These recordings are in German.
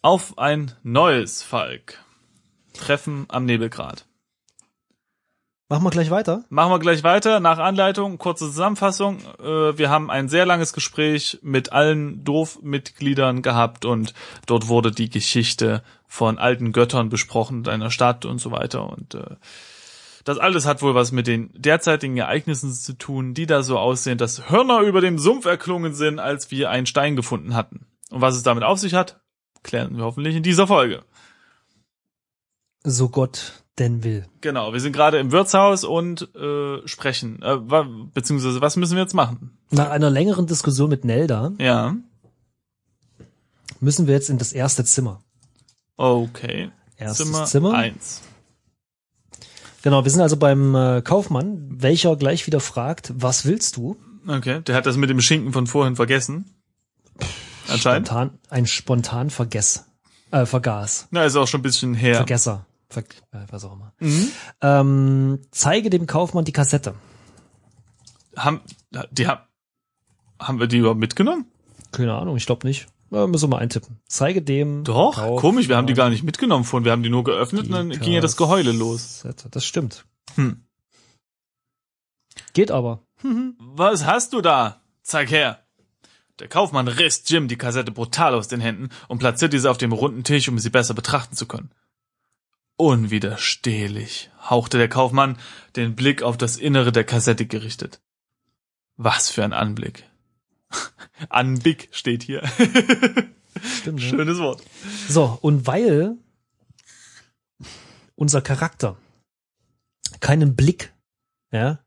Auf ein neues Falk. Treffen am Nebelgrat. Machen wir gleich weiter? Machen wir gleich weiter. Nach Anleitung, kurze Zusammenfassung. Äh, wir haben ein sehr langes Gespräch mit allen Dorfmitgliedern gehabt und dort wurde die Geschichte von alten Göttern besprochen, einer Stadt und so weiter. Und äh, das alles hat wohl was mit den derzeitigen Ereignissen zu tun, die da so aussehen, dass Hörner über dem Sumpf erklungen sind, als wir einen Stein gefunden hatten. Und was es damit auf sich hat, klären wir hoffentlich in dieser Folge. So Gott denn will. Genau, wir sind gerade im Wirtshaus und äh, sprechen. Äh, beziehungsweise, was müssen wir jetzt machen? Nach einer längeren Diskussion mit Nelda Ja. müssen wir jetzt in das erste Zimmer. Okay. Erstes Zimmer, Zimmer. eins. Genau, wir sind also beim äh, Kaufmann, welcher gleich wieder fragt, was willst du? Okay. Der hat das mit dem Schinken von vorhin vergessen. Anscheinend. Spontan, ein spontan Vergess, äh, Vergaß, Na, ist auch schon ein bisschen her. Vergesser, Ver, äh, was auch immer. Mhm. Ähm, zeige dem Kaufmann die Kassette. Haben, die haben, haben wir die überhaupt mitgenommen? Keine Ahnung, ich glaube nicht. Äh, müssen wir mal eintippen. Zeige dem. Doch, Kaufmann komisch, wir haben die gar nicht mitgenommen vorhin. Wir haben die nur geöffnet und dann die ging ja das Geheule los. Das stimmt. Hm. Geht aber. Was hast du da? Zeig her. Der Kaufmann riss Jim die Kassette brutal aus den Händen und platziert diese auf dem runden Tisch, um sie besser betrachten zu können. Unwiderstehlich hauchte der Kaufmann den Blick auf das Innere der Kassette gerichtet. Was für ein Anblick. Anblick steht hier. Stimmt, ne? Schönes Wort. So, und weil unser Charakter keinen Blick, ja,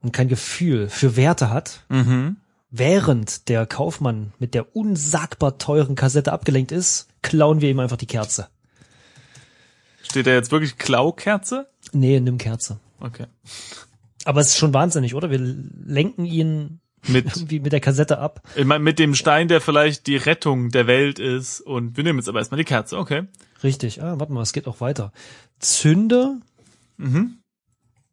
und kein Gefühl für Werte hat, Mhm. Während der Kaufmann mit der unsagbar teuren Kassette abgelenkt ist, klauen wir ihm einfach die Kerze. Steht da jetzt wirklich Klaukerze? Nee, nimm Kerze. Okay. Aber es ist schon wahnsinnig, oder? Wir lenken ihn Mit, irgendwie mit der Kassette ab. ich mein, mit dem Stein, der vielleicht die Rettung der Welt ist. Und wir nehmen jetzt aber erstmal die Kerze. Okay. Richtig. Ah, warte mal, es geht auch weiter. Zünde, Mhm.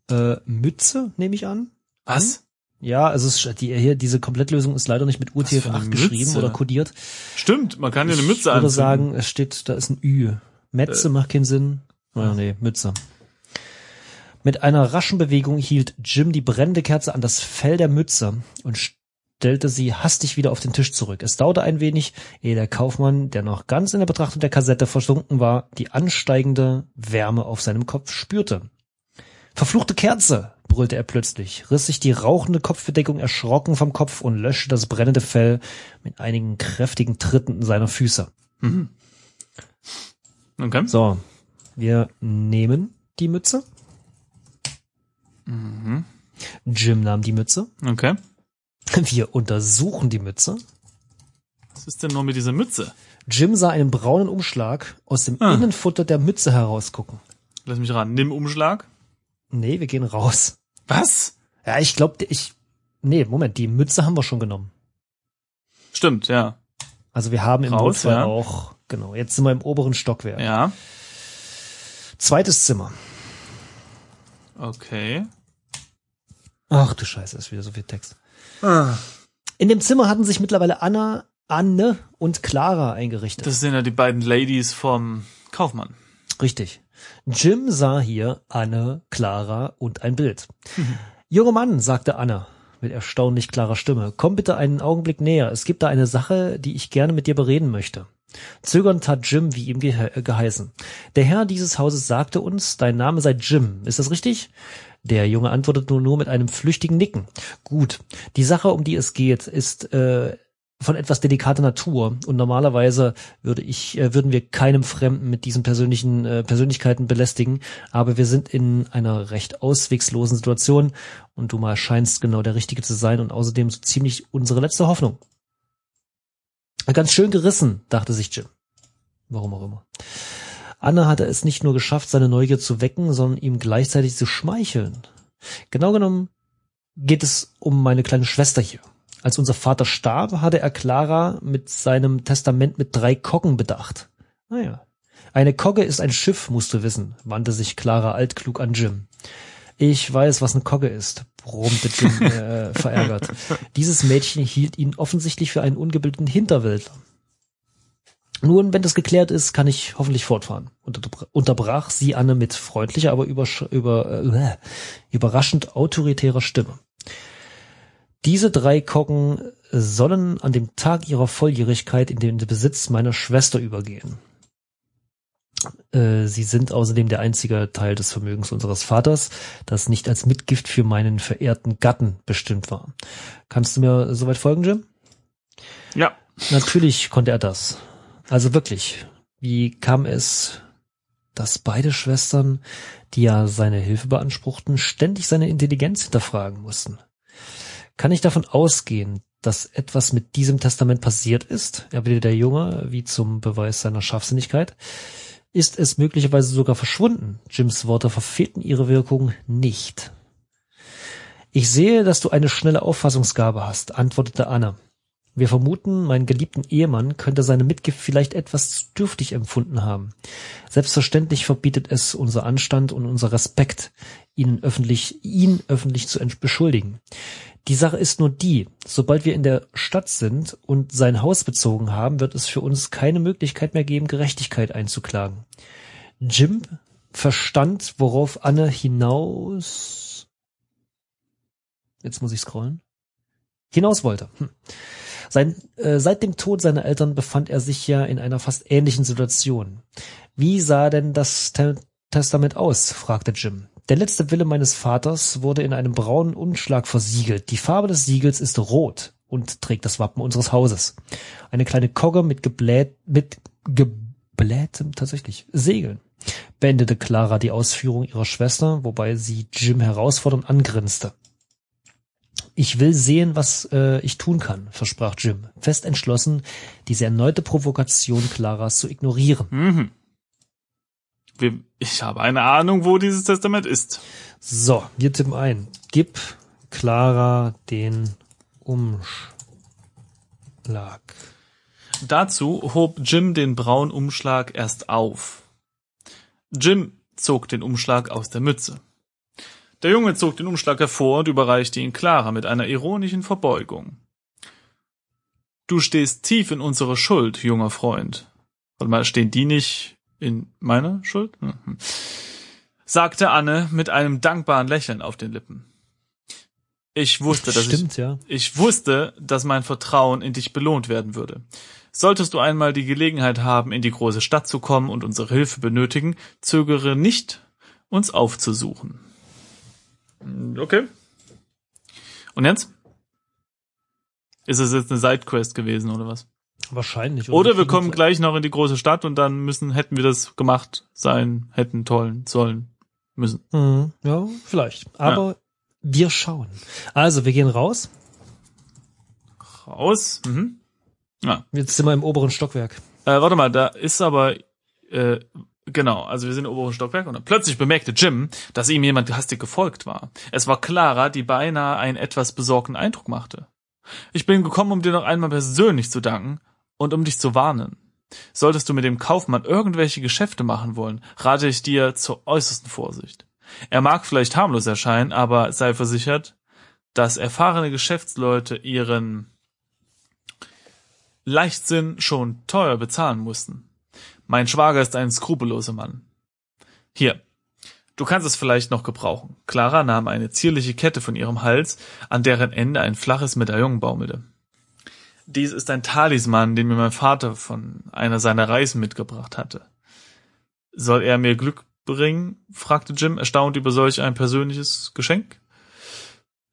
äh, Mütze, nehme ich an. Was? Ja, also es ist, die, hier, diese Komplettlösung ist leider nicht mit Was für eine UTF-8 geschrieben oder kodiert. Stimmt, man kann ja eine Mütze Ich würde anziehen. sagen, es steht, da ist ein Ü. Metze Äh. macht keinen Sinn. Oh, nee, Mütze. Mit einer raschen Bewegung hielt Jim die brennende Kerze an das Fell der Mütze und stellte sie hastig wieder auf den Tisch zurück. Es dauerte ein wenig, ehe der Kaufmann, der noch ganz in der Betrachtung der Kassette versunken war, die ansteigende Wärme auf seinem Kopf spürte. Verfluchte Kerze! Brüllte er plötzlich, riss sich die rauchende Kopfbedeckung erschrocken vom Kopf und löschte das brennende Fell mit einigen kräftigen Tritten seiner Füße. Okay. So, wir nehmen die Mütze. Jim nahm die Mütze. Okay. Wir untersuchen die Mütze. Was ist denn nur mit dieser Mütze? Jim sah einen braunen Umschlag aus dem Ah. Innenfutter der Mütze herausgucken. Lass mich ran. Nimm Umschlag. Nee, wir gehen raus. Was? Ja, ich glaube, ich. Nee, Moment, die Mütze haben wir schon genommen. Stimmt, ja. Also wir haben im Raus, Notfall ja. auch, genau, jetzt sind wir im oberen Stockwerk. Ja. Zweites Zimmer. Okay. Ach du Scheiße, ist wieder so viel Text. Ah. In dem Zimmer hatten sich mittlerweile Anna, Anne und Clara eingerichtet. Das sind ja die beiden Ladies vom Kaufmann. Richtig. Jim sah hier Anne, Clara und ein Bild. Junger Mann, sagte Anne mit erstaunlich klarer Stimme, komm bitte einen Augenblick näher. Es gibt da eine Sache, die ich gerne mit dir bereden möchte. Zögernd tat Jim, wie ihm gehe äh, geheißen. Der Herr dieses Hauses sagte uns, dein Name sei Jim. Ist das richtig? Der Junge antwortet nur, nur mit einem flüchtigen Nicken. Gut. Die Sache, um die es geht, ist äh, von etwas delikater Natur und normalerweise würde ich äh, würden wir keinem Fremden mit diesen persönlichen äh, Persönlichkeiten belästigen, aber wir sind in einer recht auswegslosen Situation und du mal scheinst genau der richtige zu sein und außerdem so ziemlich unsere letzte Hoffnung. Ganz schön gerissen, dachte sich Jim. Warum auch immer. Anna hatte es nicht nur geschafft, seine Neugier zu wecken, sondern ihm gleichzeitig zu schmeicheln. Genau genommen geht es um meine kleine Schwester hier. Als unser Vater starb, hatte er Clara mit seinem Testament mit drei Koggen bedacht. Naja. Eine Kogge ist ein Schiff, musst du wissen, wandte sich Clara altklug an Jim. Ich weiß, was eine Kogge ist, brummte Jim äh, verärgert. Dieses Mädchen hielt ihn offensichtlich für einen ungebildeten Hinterwäldler. Nun, wenn das geklärt ist, kann ich hoffentlich fortfahren. Unterbrach sie Anne mit freundlicher, aber über, äh, überraschend autoritärer Stimme. Diese drei Koggen sollen an dem Tag ihrer Volljährigkeit in den Besitz meiner Schwester übergehen. Äh, sie sind außerdem der einzige Teil des Vermögens unseres Vaters, das nicht als Mitgift für meinen verehrten Gatten bestimmt war. Kannst du mir soweit folgen, Jim? Ja. Natürlich konnte er das. Also wirklich. Wie kam es, dass beide Schwestern, die ja seine Hilfe beanspruchten, ständig seine Intelligenz hinterfragen mussten? Kann ich davon ausgehen, dass etwas mit diesem Testament passiert ist? erwiderte der Junge, wie zum Beweis seiner Scharfsinnigkeit. Ist es möglicherweise sogar verschwunden? Jims Worte verfehlten ihre Wirkung nicht. Ich sehe, dass du eine schnelle Auffassungsgabe hast, antwortete Anna. Wir vermuten, meinen geliebten Ehemann könnte seine Mitgift vielleicht etwas dürftig empfunden haben. Selbstverständlich verbietet es unser Anstand und unser Respekt, ihn öffentlich, ihn öffentlich zu beschuldigen. Die Sache ist nur die, sobald wir in der Stadt sind und sein Haus bezogen haben, wird es für uns keine Möglichkeit mehr geben, Gerechtigkeit einzuklagen. Jim verstand, worauf Anne hinaus. Jetzt muss ich scrollen. Hinaus wollte. Hm. Sein, äh, seit dem Tod seiner Eltern befand er sich ja in einer fast ähnlichen Situation. Wie sah denn das Testament aus? fragte Jim. Der letzte Wille meines Vaters wurde in einem braunen Umschlag versiegelt. Die Farbe des Siegels ist rot und trägt das Wappen unseres Hauses. Eine kleine Kogge mit geblät, mit geblähtem, tatsächlich, Segeln. Beendete Clara die Ausführung ihrer Schwester, wobei sie Jim herausfordernd angrinste. Ich will sehen, was äh, ich tun kann, versprach Jim, fest entschlossen, diese erneute Provokation Claras zu ignorieren. Mhm. Ich habe eine Ahnung, wo dieses Testament ist. So, wir tippen ein. Gib Clara den Umschlag. Dazu hob Jim den braunen Umschlag erst auf. Jim zog den Umschlag aus der Mütze. Der Junge zog den Umschlag hervor und überreichte ihn Clara mit einer ironischen Verbeugung. Du stehst tief in unserer Schuld, junger Freund. Warte mal, stehen die nicht in meiner Schuld? Mhm. sagte Anne mit einem dankbaren Lächeln auf den Lippen. Ich wusste, dass Stimmt, ich, ja. ich wusste, dass mein Vertrauen in dich belohnt werden würde. Solltest du einmal die Gelegenheit haben, in die große Stadt zu kommen und unsere Hilfe benötigen, zögere nicht, uns aufzusuchen. Okay. Und jetzt? Ist es jetzt eine Sidequest gewesen oder was? Wahrscheinlich. Oder, wir kommen gleich noch in die große Stadt und dann müssen, hätten wir das gemacht sein, hätten, tollen, sollen, müssen. Mhm, ja, vielleicht. Aber ja. wir schauen. Also, wir gehen raus. Raus? Mhm. Ja. Jetzt sind wir im oberen Stockwerk. Äh, warte mal, da ist aber, äh, genau, also wir sind im oberen Stockwerk und dann plötzlich bemerkte Jim, dass ihm jemand hastig gefolgt war. Es war Clara, die beinahe einen etwas besorgten Eindruck machte. Ich bin gekommen, um dir noch einmal persönlich zu danken und um dich zu warnen. Solltest du mit dem Kaufmann irgendwelche Geschäfte machen wollen, rate ich dir zur äußersten Vorsicht. Er mag vielleicht harmlos erscheinen, aber sei versichert, dass erfahrene Geschäftsleute ihren Leichtsinn schon teuer bezahlen mussten. Mein Schwager ist ein skrupelloser Mann. Hier, du kannst es vielleicht noch gebrauchen. Clara nahm eine zierliche Kette von ihrem Hals, an deren Ende ein flaches Medaillon baumelte. Dies ist ein Talisman, den mir mein Vater von einer seiner Reisen mitgebracht hatte. Soll er mir Glück bringen? fragte Jim, erstaunt über solch ein persönliches Geschenk.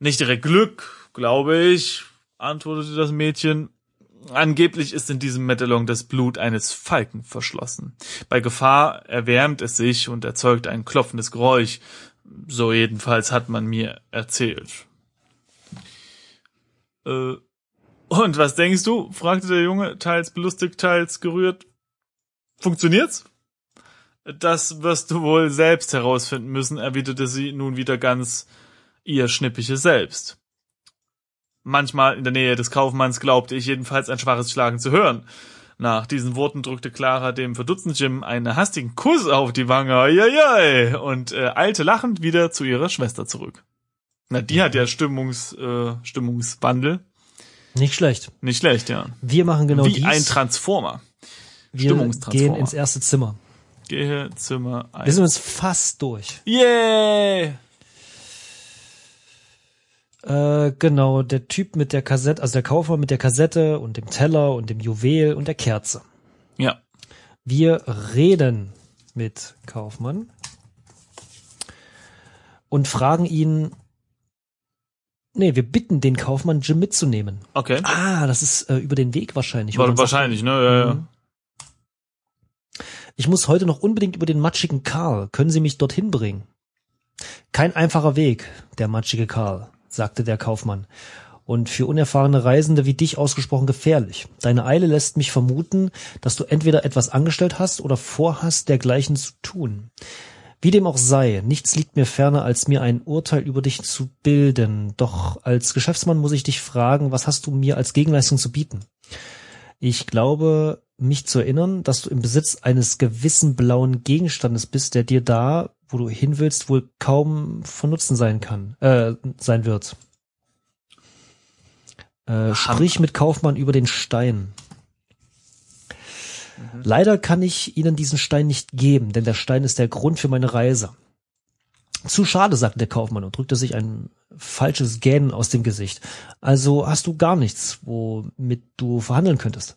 Nicht direkt Glück, glaube ich, antwortete das Mädchen. Angeblich ist in diesem Medaillon das Blut eines Falken verschlossen. Bei Gefahr erwärmt es sich und erzeugt ein klopfendes Geräusch. So jedenfalls hat man mir erzählt. Äh, und was denkst du? fragte der Junge, teils belustigt, teils gerührt. Funktioniert's? Das wirst du wohl selbst herausfinden müssen, erwiderte sie nun wieder ganz ihr schnippische Selbst. Manchmal in der Nähe des Kaufmanns glaubte ich jedenfalls ein schwaches Schlagen zu hören. Nach diesen Worten drückte Clara dem verdutzten Jim einen hastigen Kuss auf die Wange Eieiei, und äh, eilte lachend wieder zu ihrer Schwester zurück. Na, die hat ja Stimmungs, äh, Stimmungswandel. Nicht schlecht. Nicht schlecht, ja. Wir machen genau Wie dies. ein Transformer. Wir Stimmungstransformer. gehen ins erste Zimmer. Gehe Zimmer Wir 1. sind uns fast durch. Yay! Äh, genau, der Typ mit der Kassette, also der Kaufmann mit der Kassette und dem Teller und dem Juwel und der Kerze. Ja. Wir reden mit Kaufmann und fragen ihn, nee, wir bitten den Kaufmann, Jim mitzunehmen. Okay. Ah, das ist äh, über den Weg wahrscheinlich. War, man sagt, wahrscheinlich, ne? Ja, ja. Mhm. Ich muss heute noch unbedingt über den matschigen Karl. Können Sie mich dorthin bringen? Kein einfacher Weg, der matschige Karl, sagte der Kaufmann. Und für unerfahrene Reisende wie dich ausgesprochen gefährlich. Deine Eile lässt mich vermuten, dass du entweder etwas angestellt hast oder vorhast, dergleichen zu tun. Wie dem auch sei, nichts liegt mir ferner, als mir ein Urteil über dich zu bilden. Doch als Geschäftsmann muss ich dich fragen, was hast du mir als Gegenleistung zu bieten? Ich glaube, mich zu erinnern, dass du im Besitz eines gewissen blauen Gegenstandes bist, der dir da, wo du hin willst, wohl kaum von Nutzen sein kann, äh, sein wird. Äh, sprich mit Kaufmann über den Stein. Leider kann ich Ihnen diesen Stein nicht geben, denn der Stein ist der Grund für meine Reise. Zu schade, sagte der Kaufmann und drückte sich ein falsches Gähnen aus dem Gesicht. Also hast du gar nichts, womit du verhandeln könntest.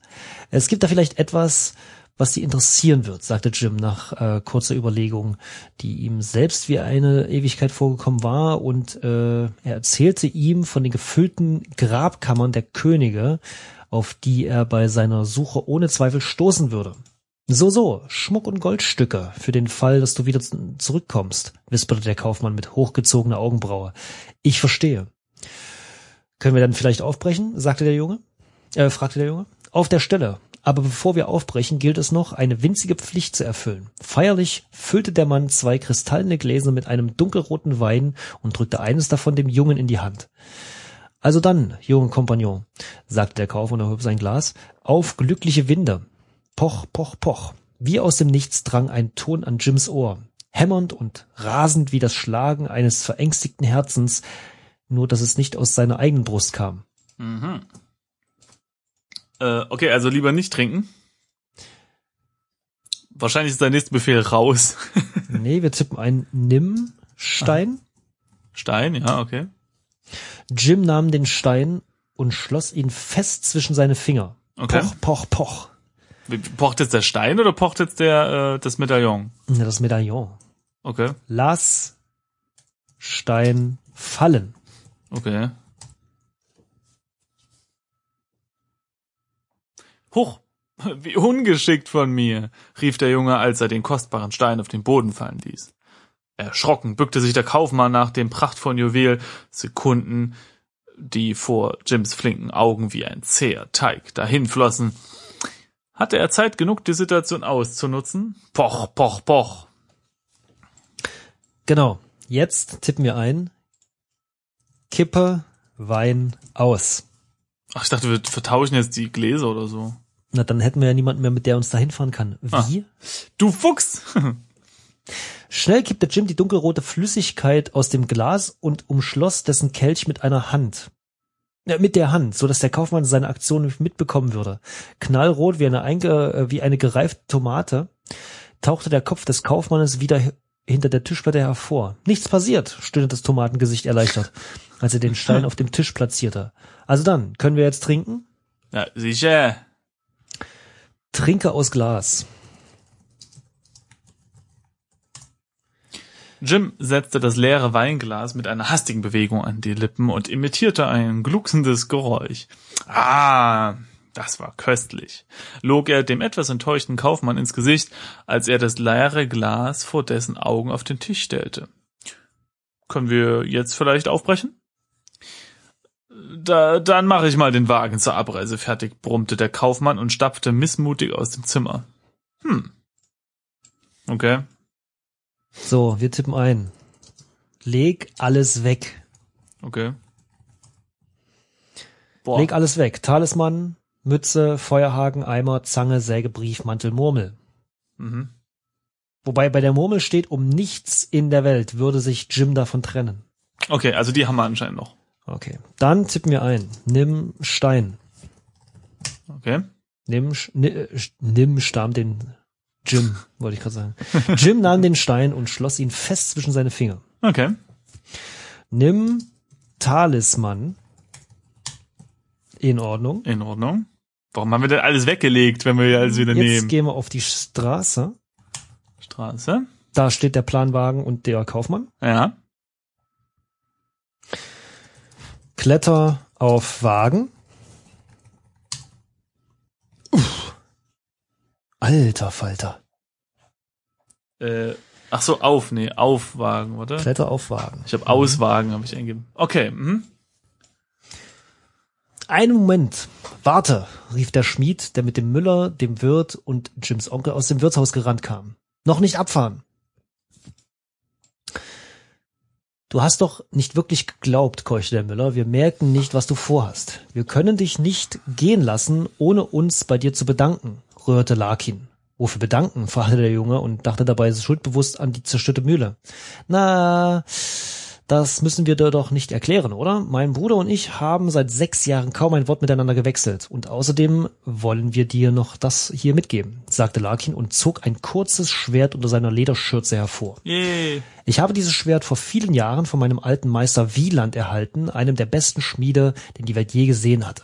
Es gibt da vielleicht etwas, was Sie interessieren wird, sagte Jim nach äh, kurzer Überlegung, die ihm selbst wie eine Ewigkeit vorgekommen war, und äh, er erzählte ihm von den gefüllten Grabkammern der Könige, auf die er bei seiner Suche ohne Zweifel stoßen würde. So, so, Schmuck und Goldstücke für den Fall, dass du wieder zurückkommst, wisperte der Kaufmann mit hochgezogener Augenbraue. Ich verstehe. Können wir dann vielleicht aufbrechen? sagte der Junge. Äh, fragte der Junge. Auf der Stelle. Aber bevor wir aufbrechen, gilt es noch, eine winzige Pflicht zu erfüllen. Feierlich füllte der Mann zwei kristallene Gläser mit einem dunkelroten Wein und drückte eines davon dem Jungen in die Hand. Also dann, junger Kompagnon, sagte der Kaufmann und erhob sein Glas, auf glückliche Winde. Poch, poch, poch. Wie aus dem Nichts drang ein Ton an Jims Ohr, hämmernd und rasend wie das Schlagen eines verängstigten Herzens, nur dass es nicht aus seiner eigenen Brust kam. Mhm. Äh, okay, also lieber nicht trinken. Wahrscheinlich ist dein nächster Befehl raus. Nee, wir tippen ein Nimm Stein. Stein, ja, okay. Jim nahm den Stein und schloss ihn fest zwischen seine Finger. Okay. Poch, poch, poch. Pocht jetzt der Stein oder pocht jetzt der äh, das Medaillon? Ja, Das Medaillon. Okay, Lass Stein fallen. okay. Huch, wie ungeschickt von mir, rief der Junge, als er den kostbaren Stein auf den Boden fallen ließ. Erschrocken bückte sich der Kaufmann nach dem prachtvollen Juwel, Sekunden, die vor Jims flinken Augen wie ein zäher Teig dahinflossen. Hatte er Zeit genug, die Situation auszunutzen? Poch, poch, poch. Genau. Jetzt tippen wir ein. Kippe Wein aus. Ach, ich dachte, wir vertauschen jetzt die Gläser oder so. Na, dann hätten wir ja niemanden mehr, mit der uns da hinfahren kann. Wie? Du Fuchs! Schnell kippte Jim die dunkelrote Flüssigkeit aus dem Glas und umschloss dessen Kelch mit einer Hand. Ja, mit der Hand, so dass der Kaufmann seine Aktion mitbekommen würde. Knallrot wie eine, einge, äh, wie eine gereifte Tomate tauchte der Kopf des Kaufmannes wieder hi- hinter der Tischplatte hervor. Nichts passiert, stöhnte das Tomatengesicht erleichtert, als er den Stein auf dem Tisch platzierte. Also dann, können wir jetzt trinken? ja, sicher. Trinke aus Glas. Jim setzte das leere Weinglas mit einer hastigen Bewegung an die Lippen und imitierte ein glucksendes Geräusch. Ah, das war köstlich, log er dem etwas enttäuschten Kaufmann ins Gesicht, als er das leere Glas vor dessen Augen auf den Tisch stellte. Können wir jetzt vielleicht aufbrechen? Da, dann mache ich mal den Wagen zur Abreise fertig, brummte der Kaufmann und stapfte missmutig aus dem Zimmer. Hm. Okay. So, wir tippen ein. Leg alles weg. Okay. Boah. Leg alles weg. Talisman, Mütze, Feuerhaken, Eimer, Zange, Säge, Brief, Mantel, Murmel. Mhm. Wobei bei der Murmel steht, um nichts in der Welt würde sich Jim davon trennen. Okay, also die haben wir anscheinend noch. Okay. Dann tippen wir ein. Nimm Stein. Okay. Nimm, äh, sch- nimm Stamm den Jim, wollte ich gerade sagen. Jim nahm den Stein und schloss ihn fest zwischen seine Finger. Okay. Nimm Talisman. In Ordnung. In Ordnung. Warum haben wir denn alles weggelegt, wenn wir alles wieder Jetzt nehmen? gehen wir auf die Straße. Straße. Da steht der Planwagen und der Kaufmann. Ja. Kletter auf Wagen. Alter Falter. Äh, ach so, auf, nee, Aufwagen, oder? Kletter auf Wagen. Ich habe Auswagen, habe ich eingegeben. Okay, mhm. Einen Moment. Warte, rief der Schmied, der mit dem Müller, dem Wirt und Jims Onkel aus dem Wirtshaus gerannt kam. Noch nicht abfahren. Du hast doch nicht wirklich geglaubt, keuchte der Müller. Wir merken nicht, was du vorhast. Wir können dich nicht gehen lassen, ohne uns bei dir zu bedanken, rührte Larkin. Wofür bedanken? fragte der Junge und dachte dabei schuldbewusst an die zerstörte Mühle. Na, das müssen wir dir doch nicht erklären, oder? Mein Bruder und ich haben seit sechs Jahren kaum ein Wort miteinander gewechselt. Und außerdem wollen wir dir noch das hier mitgeben, sagte Larkin und zog ein kurzes Schwert unter seiner Lederschürze hervor. Yay. Ich habe dieses Schwert vor vielen Jahren von meinem alten Meister Wieland erhalten, einem der besten Schmiede, den die Welt je gesehen hatte.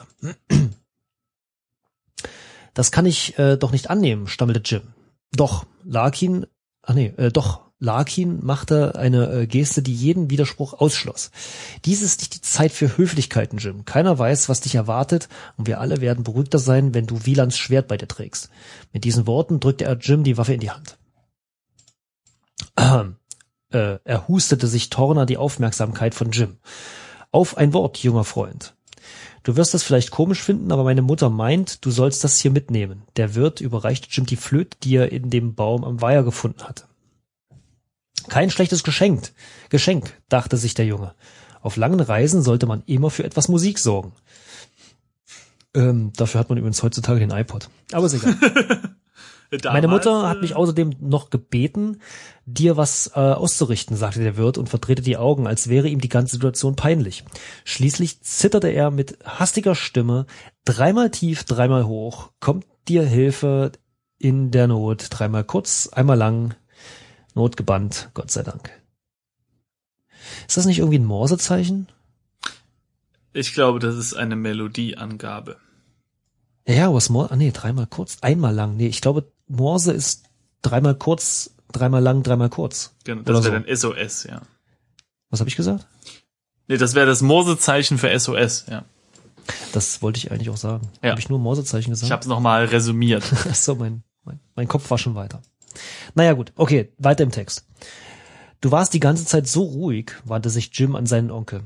Das kann ich äh, doch nicht annehmen, stammelte Jim. Doch, Larkin, ach nee, äh, doch, Larkin machte eine äh, Geste, die jeden Widerspruch ausschloss. Dies ist nicht die Zeit für Höflichkeiten, Jim. Keiner weiß, was dich erwartet, und wir alle werden beruhigter sein, wenn du Wielands Schwert bei dir trägst. Mit diesen Worten drückte er Jim die Waffe in die Hand. Ahem. Äh, er hustete sich Torner die Aufmerksamkeit von Jim. Auf ein Wort, junger Freund. Du wirst das vielleicht komisch finden, aber meine Mutter meint, du sollst das hier mitnehmen. Der Wirt überreichte Jim die Flöte, die er in dem Baum am Weiher gefunden hatte. Kein schlechtes Geschenk, Geschenk, dachte sich der Junge. Auf langen Reisen sollte man immer für etwas Musik sorgen. Ähm, dafür hat man übrigens heutzutage den iPod. Aber ist egal. Meine Mutter hat mich außerdem noch gebeten, dir was äh, auszurichten, sagte der Wirt und verdrehte die Augen, als wäre ihm die ganze Situation peinlich. Schließlich zitterte er mit hastiger Stimme, dreimal tief, dreimal hoch, kommt dir Hilfe in der Not, dreimal kurz, einmal lang, notgebannt, Gott sei Dank. Ist das nicht irgendwie ein Morsezeichen? Ich glaube, das ist eine Melodieangabe. Ja, was Morse, ah nee, dreimal kurz, einmal lang. Nee, ich glaube, Morse ist dreimal kurz, dreimal lang, dreimal kurz. Genau, das wäre so. dann SOS, ja. Was habe ich gesagt? Nee, das wäre das Morsezeichen für SOS, ja. Das wollte ich eigentlich auch sagen. Ja. Habe ich nur Morsezeichen gesagt? Ich habe es nochmal resümiert. So, mein, mein, mein Kopf war schon weiter. Naja gut, okay, weiter im Text. Du warst die ganze Zeit so ruhig, wandte sich Jim an seinen Onkel.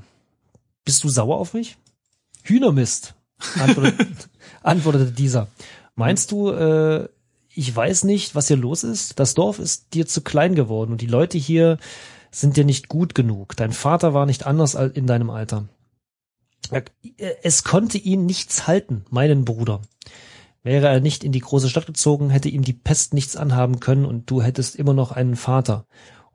Bist du sauer auf mich? Hühnermist, antwortete, antwortete dieser. Meinst du, äh, ich weiß nicht, was hier los ist? Das Dorf ist dir zu klein geworden und die Leute hier sind dir nicht gut genug. Dein Vater war nicht anders als in deinem Alter. Er- Es konnte ihn nichts halten, meinen Bruder. Wäre er nicht in die große Stadt gezogen, hätte ihm die Pest nichts anhaben können und du hättest immer noch einen Vater.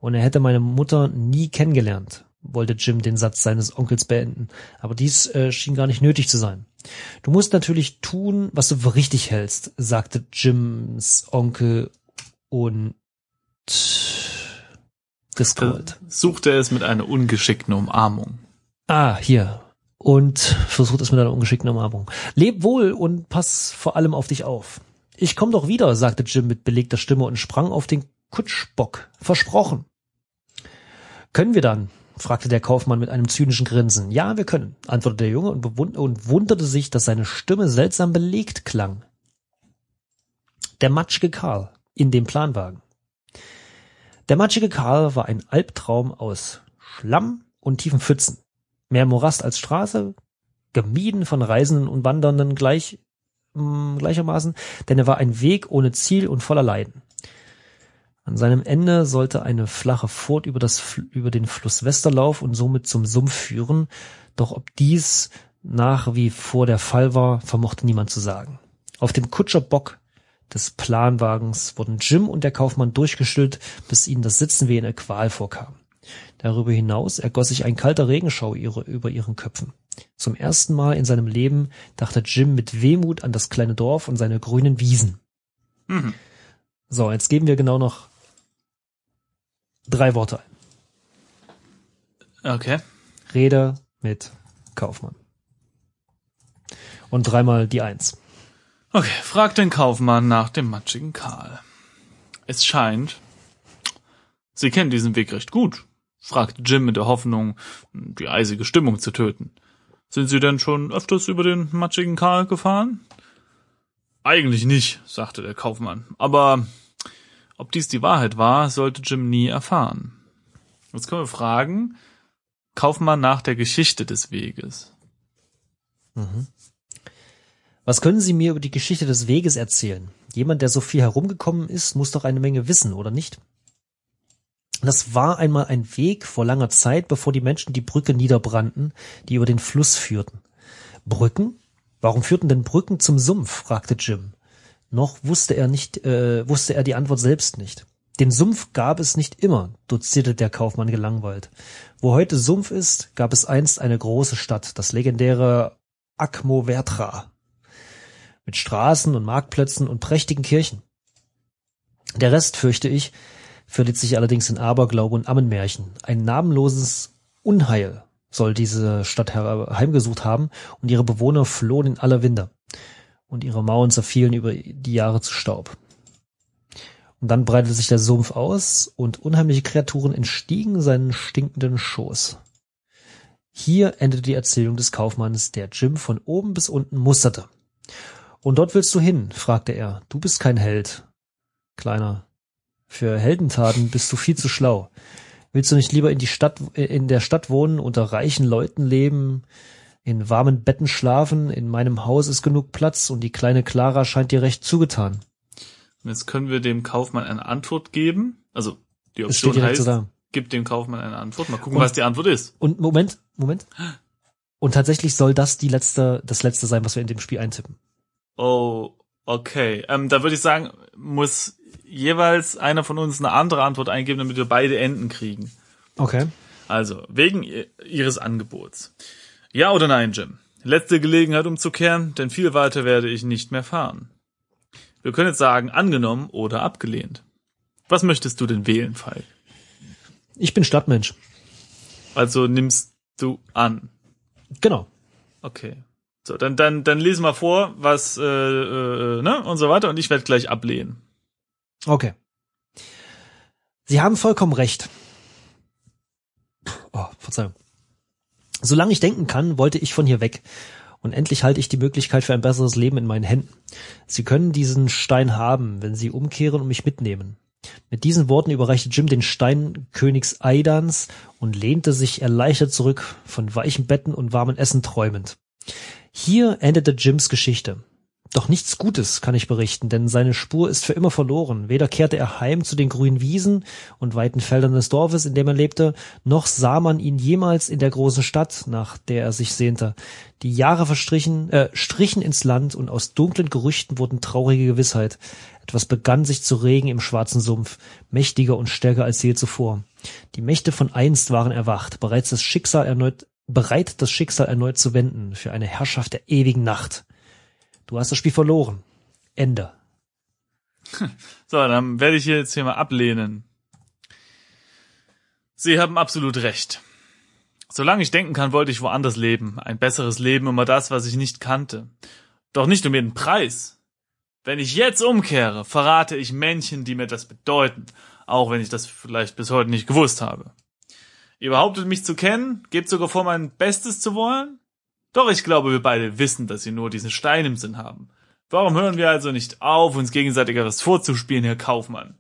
Und er hätte meine Mutter nie kennengelernt, wollte Jim den Satz seines Onkels beenden. Aber dies äh, schien gar nicht nötig zu sein. Du musst natürlich tun, was du für richtig hältst, sagte Jims Onkel und gescrollt. Suchte es mit einer ungeschickten Umarmung. Ah, hier. Und versucht es mit einer ungeschickten Umarmung. Leb wohl und pass vor allem auf dich auf. Ich komm doch wieder, sagte Jim mit belegter Stimme und sprang auf den Kutschbock. Versprochen. Können wir dann? Fragte der Kaufmann mit einem zynischen Grinsen. Ja, wir können, antwortete der Junge und, und wunderte sich, dass seine Stimme seltsam belegt klang. Der matschige Karl in dem Planwagen. Der matschige Karl war ein Albtraum aus Schlamm und tiefen Pfützen. Mehr Morast als Straße, gemieden von Reisenden und Wandernden gleich, mh, gleichermaßen, denn er war ein Weg ohne Ziel und voller Leiden. An seinem Ende sollte eine flache Furt über, das, über den Fluss Westerlauf und somit zum Sumpf führen, doch ob dies nach wie vor der Fall war, vermochte niemand zu sagen. Auf dem Kutscherbock des Planwagens wurden Jim und der Kaufmann durchgestülpt, bis ihnen das Sitzen wie eine Qual vorkam. Darüber hinaus ergoss sich ein kalter Regenschau ihre, über ihren Köpfen. Zum ersten Mal in seinem Leben dachte Jim mit Wehmut an das kleine Dorf und seine grünen Wiesen. Mhm. So, jetzt geben wir genau noch drei Worte ein. Okay. Rede mit Kaufmann. Und dreimal die Eins. Okay, fragt den Kaufmann nach dem matschigen Karl. Es scheint, Sie kennen diesen Weg recht gut, fragte Jim mit der Hoffnung, die eisige Stimmung zu töten. Sind Sie denn schon öfters über den matschigen Karl gefahren? Eigentlich nicht, sagte der Kaufmann. Aber ob dies die Wahrheit war, sollte Jim nie erfahren. Jetzt können wir fragen, Kaufmann nach der Geschichte des Weges. Was können Sie mir über die Geschichte des Weges erzählen? Jemand, der so viel herumgekommen ist, muss doch eine Menge wissen, oder nicht? Das war einmal ein Weg vor langer Zeit, bevor die Menschen die Brücke niederbrannten, die über den Fluss führten. Brücken? Warum führten denn Brücken zum Sumpf? fragte Jim. Noch wusste er nicht, äh, wusste er die Antwort selbst nicht. Den Sumpf gab es nicht immer, dozierte der Kaufmann gelangweilt. Wo heute Sumpf ist, gab es einst eine große Stadt, das legendäre Akmovertra, mit Straßen und Marktplätzen und prächtigen Kirchen. Der Rest, fürchte ich, verliert sich allerdings in Aberglaube und Ammenmärchen. Ein namenloses Unheil soll diese Stadt heimgesucht haben und ihre Bewohner flohen in aller Winde und ihre Mauern zerfielen über die Jahre zu Staub. Und dann breitete sich der Sumpf aus und unheimliche Kreaturen entstiegen seinen stinkenden Schoß. Hier endete die Erzählung des Kaufmanns, der Jim von oben bis unten musterte. Und dort willst du hin? fragte er. Du bist kein Held. Kleiner. Für Heldentaten bist du viel zu schlau. Willst du nicht lieber in die Stadt, in der Stadt wohnen, unter reichen Leuten leben, in warmen Betten schlafen? In meinem Haus ist genug Platz und die kleine Clara scheint dir recht zugetan. Und jetzt können wir dem Kaufmann eine Antwort geben. Also die Option so heißt, da. gib dem Kaufmann eine Antwort. Mal gucken, Und- was die Antwort ist. Und Moment, Moment. Und tatsächlich soll das die letzte, das letzte sein, was wir in dem Spiel eintippen. Oh, okay. Ähm, da würde ich sagen, muss jeweils einer von uns eine andere Antwort eingeben, damit wir beide Enden kriegen. Okay. Also, wegen Ihres Angebots. Ja oder nein, Jim? Letzte Gelegenheit umzukehren, denn viel weiter werde ich nicht mehr fahren. Wir können jetzt sagen, angenommen oder abgelehnt. Was möchtest du denn wählen, Falk? Ich bin Stadtmensch. Also nimmst du an. Genau. Okay. So, dann, dann, dann lesen wir vor, was, äh, äh, ne, und so weiter, und ich werde gleich ablehnen. Okay. Sie haben vollkommen recht. Oh, Verzeihung. Solange ich denken kann, wollte ich von hier weg. Und endlich halte ich die Möglichkeit für ein besseres Leben in meinen Händen. Sie können diesen Stein haben, wenn Sie umkehren und mich mitnehmen. Mit diesen Worten überreichte Jim den Stein Königs Aidans und lehnte sich erleichtert zurück, von weichen Betten und warmen Essen träumend. Hier endete Jims Geschichte. Doch nichts Gutes kann ich berichten, denn seine Spur ist für immer verloren. Weder kehrte er heim zu den grünen Wiesen und weiten Feldern des Dorfes, in dem er lebte, noch sah man ihn jemals in der großen Stadt, nach der er sich sehnte. Die Jahre verstrichen, äh, strichen ins Land und aus dunklen Gerüchten wurden traurige Gewissheit. Etwas begann sich zu regen im schwarzen Sumpf, mächtiger und stärker als je zuvor. Die Mächte von einst waren erwacht, bereits das Schicksal erneut, bereit, das Schicksal erneut zu wenden für eine Herrschaft der ewigen Nacht. Du hast das Spiel verloren. Ende. So, dann werde ich jetzt hier mal ablehnen. Sie haben absolut recht. Solange ich denken kann, wollte ich woanders leben. Ein besseres Leben, immer das, was ich nicht kannte. Doch nicht um jeden Preis. Wenn ich jetzt umkehre, verrate ich Männchen, die mir das bedeuten, auch wenn ich das vielleicht bis heute nicht gewusst habe. Ihr behauptet mich zu kennen, gebt sogar vor, mein Bestes zu wollen? Doch ich glaube, wir beide wissen, dass sie nur diesen Stein im Sinn haben. Warum hören wir also nicht auf, uns gegenseitigeres vorzuspielen, Herr Kaufmann?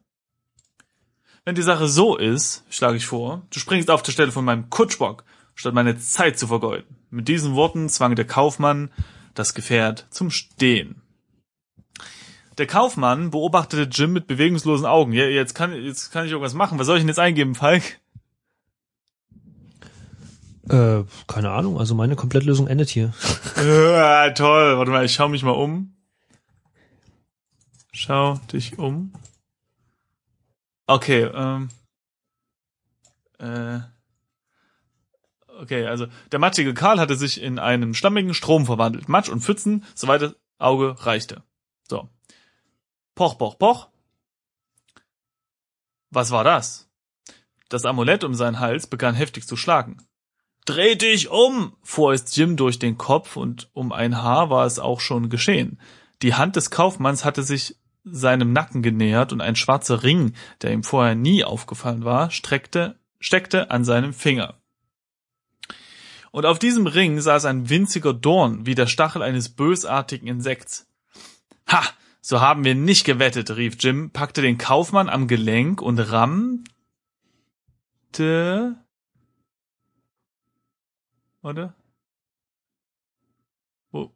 Wenn die Sache so ist, schlage ich vor, du springst auf der Stelle von meinem Kutschbock, statt meine Zeit zu vergeuden. Mit diesen Worten zwang der Kaufmann das Gefährt zum Stehen. Der Kaufmann beobachtete Jim mit bewegungslosen Augen. Ja, jetzt kann, jetzt kann ich irgendwas machen. Was soll ich denn jetzt eingeben, Falk? Äh, keine Ahnung, also meine Komplettlösung endet hier. Äh, toll. Warte mal, ich schau mich mal um. Schau dich um. Okay, ähm. Äh. Okay, also der matschige Karl hatte sich in einen schlammigen Strom verwandelt. Matsch und Pfützen, soweit das Auge reichte. So. Poch, poch, poch. Was war das? Das Amulett um seinen Hals begann heftig zu schlagen. Dreh dich um! fuhr es Jim durch den Kopf und um ein Haar war es auch schon geschehen. Die Hand des Kaufmanns hatte sich seinem Nacken genähert und ein schwarzer Ring, der ihm vorher nie aufgefallen war, streckte, steckte an seinem Finger. Und auf diesem Ring saß ein winziger Dorn, wie der Stachel eines bösartigen Insekts. Ha! So haben wir nicht gewettet, rief Jim, packte den Kaufmann am Gelenk und rammte. Warte. Wo?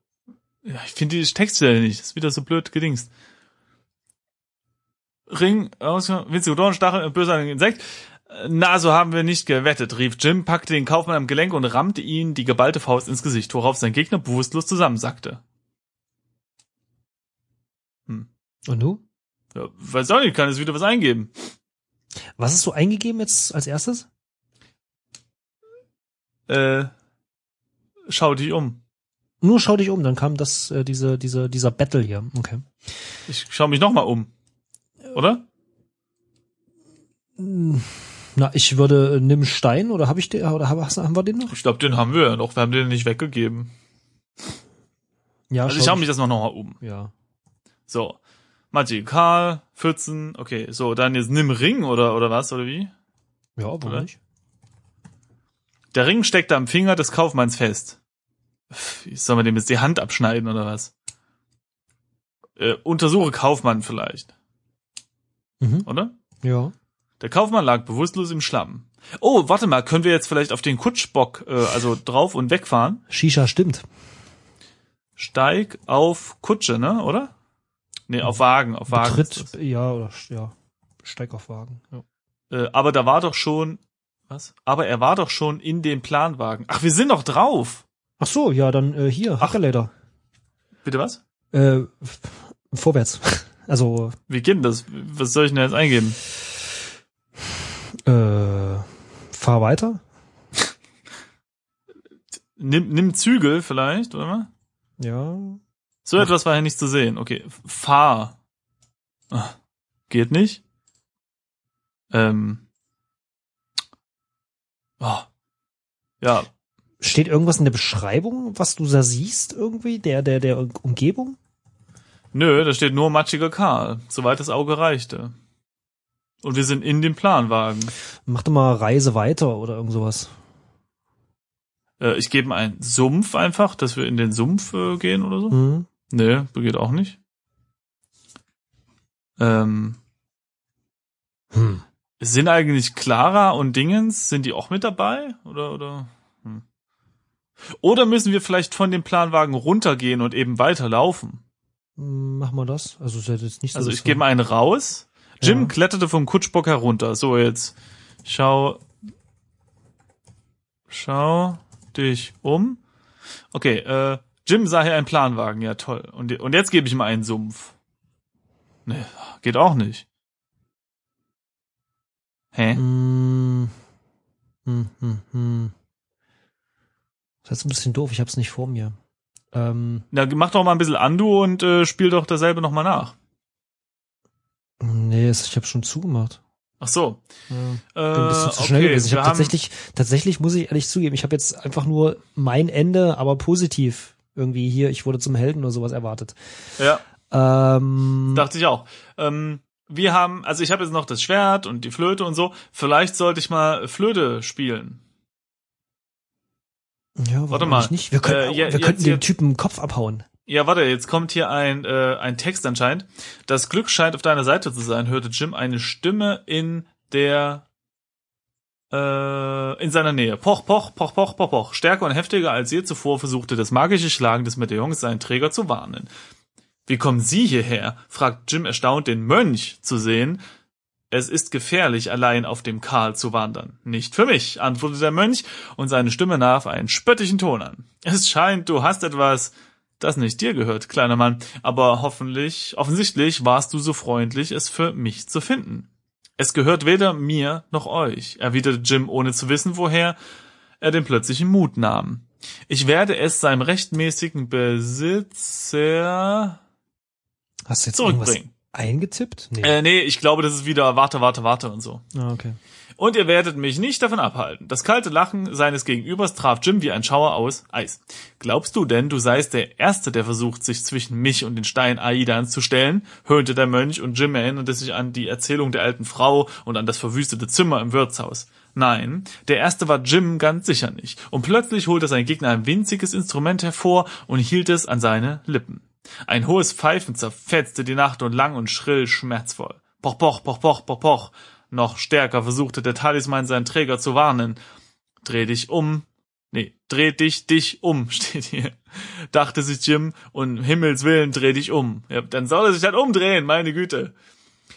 Ja, ich finde die Textstelle nicht. Das ist wieder so blöd gedingst. Ring, winzige Dornstachel, böser Insekt. Na, so haben wir nicht gewettet, rief Jim, packte den Kaufmann am Gelenk und rammte ihn die geballte Faust ins Gesicht, worauf sein Gegner bewusstlos zusammensackte. Hm. Und du? Ja, weiß auch nicht, kann jetzt wieder was eingeben. Was hast du eingegeben jetzt als erstes? Äh, schau dich um. Nur schau dich um, dann kam das, äh, diese, diese, dieser Battle hier. Okay. Ich schau mich nochmal um. Oder? Na, ich würde, äh, nimm Stein oder habe ich den, oder haben, haben wir den noch? Ich glaube, den haben wir ja noch. Wir haben den nicht weggegeben. Ja, also ich schau mich das noch mal um. Ja. So. Magic Karl, 14, okay. So, dann jetzt nimm Ring oder, oder was, oder wie? Ja, warum Oder? nicht? Der Ring steckte am Finger des Kaufmanns fest. Wie soll man dem jetzt die Hand abschneiden oder was? Äh, untersuche Kaufmann vielleicht, Mhm. oder? Ja. Der Kaufmann lag bewusstlos im Schlamm. Oh, warte mal, können wir jetzt vielleicht auf den Kutschbock, äh, also drauf und wegfahren? Shisha stimmt. Steig auf Kutsche, ne, oder? Nee, auf Wagen, auf Wagen. ist Betritt, ja, oder, ja. Steig auf Wagen. Ja. Äh, aber da war doch schon, was? Aber er war doch schon in dem Planwagen. Ach, wir sind doch drauf. Ach so, ja, dann äh, hier, Hackerleder. Bitte was? Äh, vorwärts. Also, Wie geht denn das? Was soll ich denn jetzt eingeben? äh, fahr weiter. Nimm, nimm Zügel vielleicht, oder mal? Ja. So etwas war ja nicht zu sehen. Okay, fahr. Ah, Geht nicht. Ähm. Oh. Ja, Steht irgendwas in der Beschreibung, was du da siehst irgendwie, der, der, der Umgebung? nö, da steht nur matschiger Karl, soweit das Auge reichte. Und wir sind in dem Planwagen. Mach doch mal Reise weiter oder irgend sowas. Äh, ich gebe einen Sumpf einfach, dass wir in den Sumpf äh, gehen oder so. Mhm. Nee, geht auch nicht. Ähm, Hm. Sind eigentlich Clara und Dingens, sind die auch mit dabei? Oder, oder? Hm. Oder müssen wir vielleicht von dem Planwagen runtergehen und eben weiterlaufen? Mach mal das. Also ist ja jetzt nicht so. Also ich gebe einen raus. Jim Ja. kletterte vom Kutschbock herunter. So, jetzt schau, schau dich um. Okay, äh, Jim sah hier einen Planwagen. Ja, toll. Und, und jetzt gebe ich ihm einen Sumpf. Nee, geht auch nicht. Hä? Hm. Hm, hm, hm. Das ist ein bisschen doof, ich hab's nicht vor mir. Ähm, Na, mach doch mal ein bisschen Andu und äh, spiel doch dasselbe nochmal nach. nee, ich hab's schon zugemacht. Ach so. Ja. Äh, Bin ein bisschen zu schnell okay, gewesen. Ich habe haben- tatsächlich, tatsächlich muss ich ehrlich zugeben, ich habe jetzt einfach nur mein Ende, aber positiv irgendwie hier, ich wurde zum Helden oder sowas erwartet. Ja, Ähm, dachte ich auch. Ähm, wir haben, also ich habe jetzt noch das Schwert und die Flöte und so. Vielleicht sollte ich mal Flöte spielen. ja, warte mal. Nicht? Wir, können, Äh, ja, wir jetzt könnten hier- den Typen Kopf abhauen. Ja, warte, jetzt kommt hier ein, äh, ein Text anscheinend. Das Glück scheint auf deiner Seite zu sein, hörte Jim eine Stimme in der äh, in seiner Nähe. Poch, poch, poch, poch, poch, poch. Stärker und heftiger als je zuvor versuchte das magische Schlagen des Medaillons seinen Träger zu warnen. Wie kommen Sie hierher? fragt Jim erstaunt, den Mönch zu sehen. Es ist gefährlich, allein auf dem Karl zu wandern. Nicht für mich, antwortete der Mönch, und seine Stimme nahm einen spöttischen Ton an. Es scheint, du hast etwas, das nicht dir gehört, kleiner Mann, aber hoffentlich, offensichtlich warst du so freundlich, es für mich zu finden. Es gehört weder mir noch euch, erwiderte Jim, ohne zu wissen, woher er den plötzlichen Mut nahm. Ich werde es seinem rechtmäßigen Besitzer Hast du jetzt irgendwas eingetippt? Nee. Äh, nee, ich glaube, das ist wieder warte, warte, warte und so. Ah, okay. Und ihr werdet mich nicht davon abhalten. Das kalte Lachen seines Gegenübers traf Jim wie ein Schauer aus Eis. Glaubst du denn, du seist der Erste, der versucht, sich zwischen mich und den Stein Aidans zu stellen? höhnte der Mönch und Jim erinnerte sich an die Erzählung der alten Frau und an das verwüstete Zimmer im Wirtshaus. Nein, der Erste war Jim ganz sicher nicht. Und plötzlich holte sein Gegner ein winziges Instrument hervor und hielt es an seine Lippen. Ein hohes Pfeifen zerfetzte die Nacht und lang und schrill schmerzvoll. Poch, poch, poch, poch, poch, poch. Noch stärker versuchte der Talisman seinen Träger zu warnen. Dreh dich um. Nee, dreh dich, dich um, steht hier. Dachte sich Jim, und um Himmels Willen, dreh dich um. Ja, dann soll er sich halt umdrehen, meine Güte.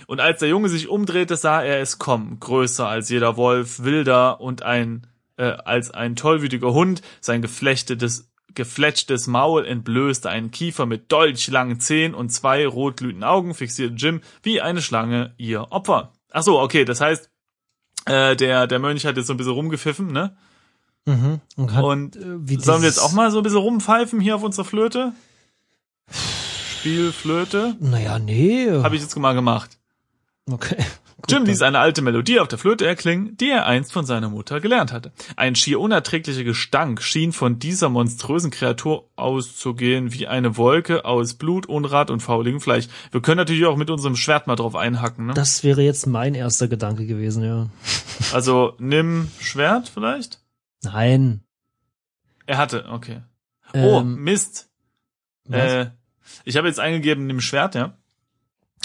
Und als der Junge sich umdrehte, sah er es kommen, größer als jeder Wolf, wilder und ein, äh, als ein tollwütiger Hund, sein geflechtetes, gefletschtes Maul entblößte einen Kiefer mit dolchlangen Zähnen und zwei rotglühenden Augen, fixierte Jim wie eine Schlange ihr Opfer. Ach so, okay, das heißt, äh, der, der Mönch hat jetzt so ein bisschen rumgepfiffen, ne? Mhm. Und, hat, Und äh, wie sollen wir jetzt auch mal so ein bisschen rumpfeifen hier auf unserer Flöte? Spiel Flöte? Naja, nee. Habe ich jetzt mal gemacht. Okay. Jim ließ eine alte Melodie auf der Flöte erklingen, die er einst von seiner Mutter gelernt hatte. Ein schier unerträglicher Gestank schien von dieser monströsen Kreatur auszugehen, wie eine Wolke aus Blut, Unrat und fauligem Fleisch. Wir können natürlich auch mit unserem Schwert mal drauf einhacken. Ne? Das wäre jetzt mein erster Gedanke gewesen, ja. Also nimm Schwert vielleicht? Nein. Er hatte, okay. Oh, Ähm, Mist. was? Äh, ich habe jetzt eingegeben, nimm Schwert, ja.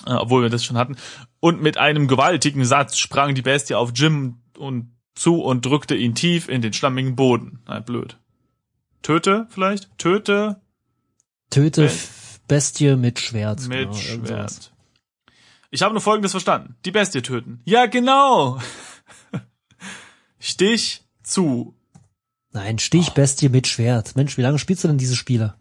Äh, obwohl wir das schon hatten. Und mit einem gewaltigen Satz sprang die Bestie auf Jim und zu und drückte ihn tief in den schlammigen Boden. Na, blöd. Töte vielleicht? Töte Töte Be- F- Bestie mit Schwert. mit genau. Schwert. Ich habe nur Folgendes verstanden. Die Bestie töten. Ja, genau. Stich zu. Nein, Stich Bestie mit Schwert. Mensch, wie lange spielst du denn diese Spiele?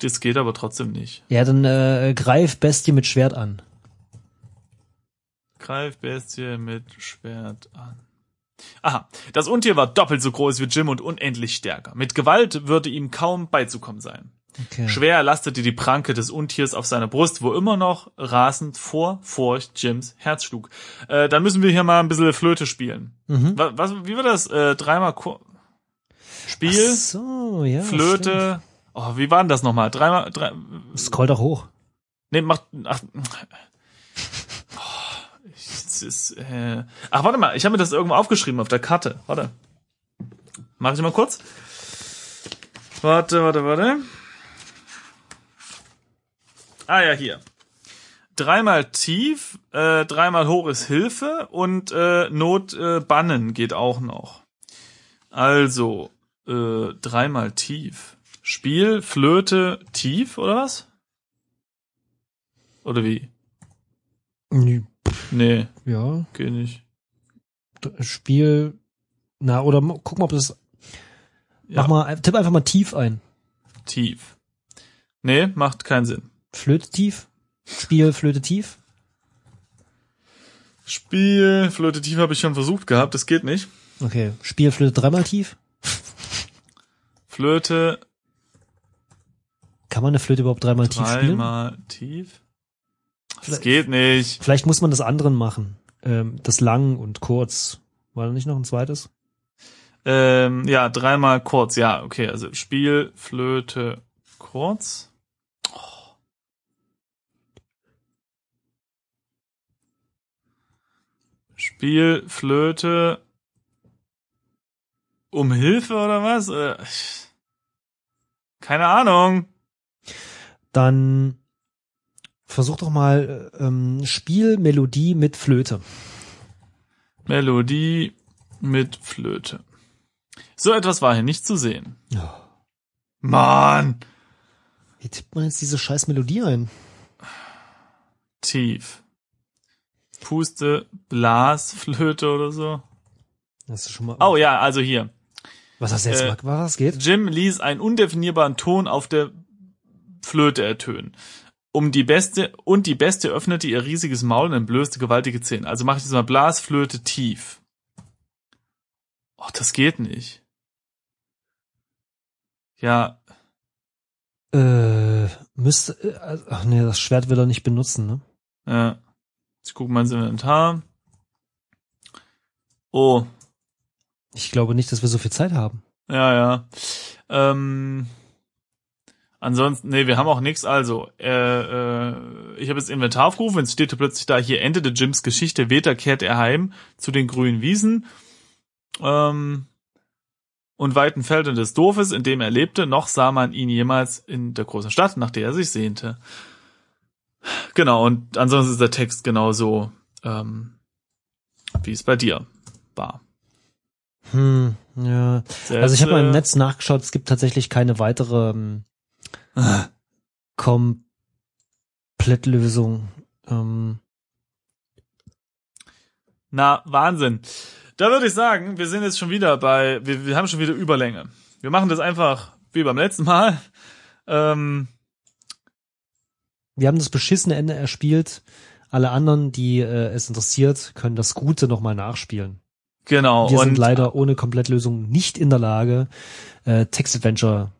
Das geht aber trotzdem nicht. Ja, dann äh, greif Bestie mit Schwert an. Greif Bestie mit Schwert an. Aha, das Untier war doppelt so groß wie Jim und unendlich stärker. Mit Gewalt würde ihm kaum beizukommen sein. Okay. Schwer lastete die Pranke des Untiers auf seiner Brust, wo immer noch rasend vor Furcht Jims Herz schlug. Äh, dann müssen wir hier mal ein bisschen Flöte spielen. Mhm. Was, was, wie war das? Äh, dreimal Ko Spiel, Ach so, ja. stimmt. Flöte. Oh, wie war denn das nochmal? Dreimal, drei, Scroll doch hoch. Nee, macht. Ach, es ist, äh, ach, warte mal, ich habe mir das irgendwo aufgeschrieben auf der Karte. Warte. Mach ich mal kurz. Warte, warte, warte. Ah ja, hier. Dreimal tief, äh, dreimal hoch ist Hilfe und äh, Not äh, bannen geht auch noch. Also, äh, dreimal tief. Spiel, Flöte, tief, oder was? Oder wie? Nee, Nee, Ja, geht nicht. Spiel. Na, oder guck mal, ob das. Ja, Mach mal, tipp einfach mal tief ein. tief. Nee, macht keinen Sinn. Flöte tief. Spiel Flöte tief. Spiel, Flöte tief habe ich schon versucht gehabt, das geht nicht. Okay. Spiel Flöte dreimal tief. Flöte Kann man eine Flöte überhaupt dreimal tief spielen? dreimal tief. Das geht nicht. Vielleicht muss man das anderen machen. Ähm, das lang und kurz. War da nicht noch ein zweites? Ähm, ja, dreimal kurz. Ja, okay, also Spiel, Flöte, kurz. Oh. Spiel, Flöte, um Hilfe oder was? Äh, Keine Ahnung. Dann versuch doch mal äh, ähm, Spiel Melodie mit Flöte. Melodie mit Flöte. So etwas war hier nicht zu sehen. Ja. Mann! Wie tippt man jetzt diese scheiß Melodie ein? Tief. Puste, Blas, Flöte oder so. Das ist schon mal. Oh ja, also hier. Was hast du jetzt äh, mal? Was geht? Jim ließ einen undefinierbaren Ton auf der Flöte ertönen. Um die Beste und die Beste öffnete ihr riesiges Maul und entblößte gewaltige Zähne. Also mache ich jetzt mal Blasflöte tief. Ach, das geht nicht. Ja, Äh, müsste, äh, ach nee, das Schwert will er nicht benutzen, ne? ja. Ich gucke mal ins Inventar. Oh, Ich glaube nicht, dass wir so viel Zeit haben. ja, ja. Ähm, ansonsten, nee, wir haben auch nichts. Also, äh, äh, ich habe jetzt Inventar aufgerufen, jetzt steht plötzlich da, hier endete Jims Geschichte, Weter kehrt er heim zu den grünen Wiesen. Ähm, und weiten Feldern des Dorfes, in dem er lebte, noch sah man ihn jemals in der großen Stadt, nach der er sich sehnte. Genau, und ansonsten ist der Text genauso, ähm, wie es bei dir war. Hm, ja. Also ich habe mal im Netz nachgeschaut, es gibt tatsächlich keine weitere ähm, Komplettlösung. Ähm, Na, Wahnsinn. Da würde ich sagen, wir sind jetzt schon wieder bei, wir, wir haben schon wieder Überlänge. Wir machen das einfach wie beim letzten Mal. Ähm, wir haben das beschissene Ende erspielt. Alle anderen, die äh, es interessiert, können das Gute nochmal nachspielen. genau. Wir sind leider ohne Komplettlösung nicht in der Lage, äh, Text-Adventure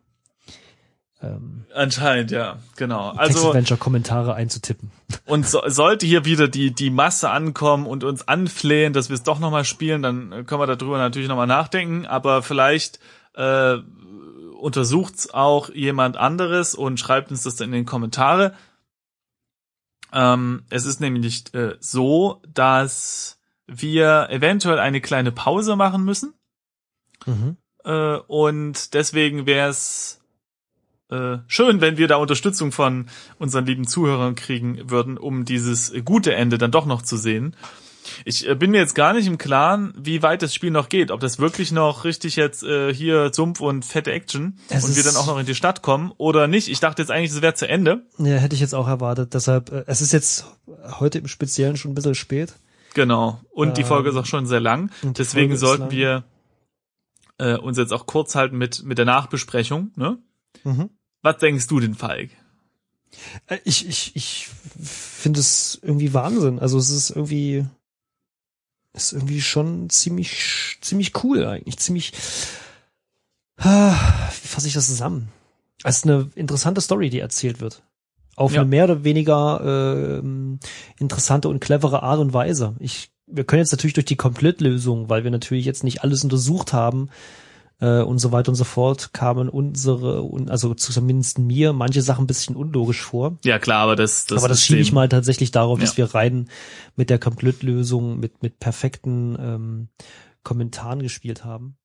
ähm, anscheinend, ja, genau. Also, Text-Adventure-Kommentare einzutippen. und so, sollte hier wieder die, die Masse ankommen und uns anflehen, dass wir es doch nochmal spielen, dann äh, können wir darüber natürlich nochmal nachdenken, aber vielleicht, äh, untersucht's auch jemand anderes und schreibt uns das dann in den Kommentare. Ähm, es ist nämlich äh, so, dass wir eventuell eine kleine Pause machen müssen. Mhm. Äh, und deswegen wäre es äh, schön, wenn wir da Unterstützung von unseren lieben Zuhörern kriegen würden, um dieses gute Ende dann doch noch zu sehen. Ich äh, bin mir jetzt gar nicht im Klaren, wie weit das Spiel noch geht. Ob das wirklich noch richtig jetzt äh, hier Sumpf und fette Action Es und wir dann auch noch in die Stadt kommen oder nicht. Ich dachte jetzt eigentlich, es wäre zu Ende. Ja, hätte ich jetzt auch erwartet. Deshalb, äh, es ist jetzt heute im Speziellen schon ein bisschen spät. Genau. Und die Ähm, Folge ist auch schon sehr lang. die Deswegen sollten lang. wir äh, uns jetzt auch kurz halten mit, mit der Nachbesprechung. Ne? Mhm. Was denkst du denn, Falk? Äh, Ich, ich, ich finde es irgendwie Wahnsinn. Also es ist irgendwie, ist irgendwie schon ziemlich, ziemlich cool eigentlich. Ziemlich, ah, wie fasse ich das zusammen? Es ist eine interessante Story, die erzählt wird. Auf Ja. eine mehr oder weniger ähm, interessante und clevere Art und Weise. Ich, wir können jetzt natürlich durch die Komplettlösung, weil wir natürlich jetzt nicht alles untersucht haben, äh, und so weiter und so fort, kamen unsere, und also zumindest mir, manche Sachen ein bisschen unlogisch vor. Ja klar, aber das, das Aber das ist schiebe ich mal tatsächlich darauf, dass Ja. wir rein mit der Komplettlösung, mit, mit perfekten ähm, Kommentaren gespielt haben.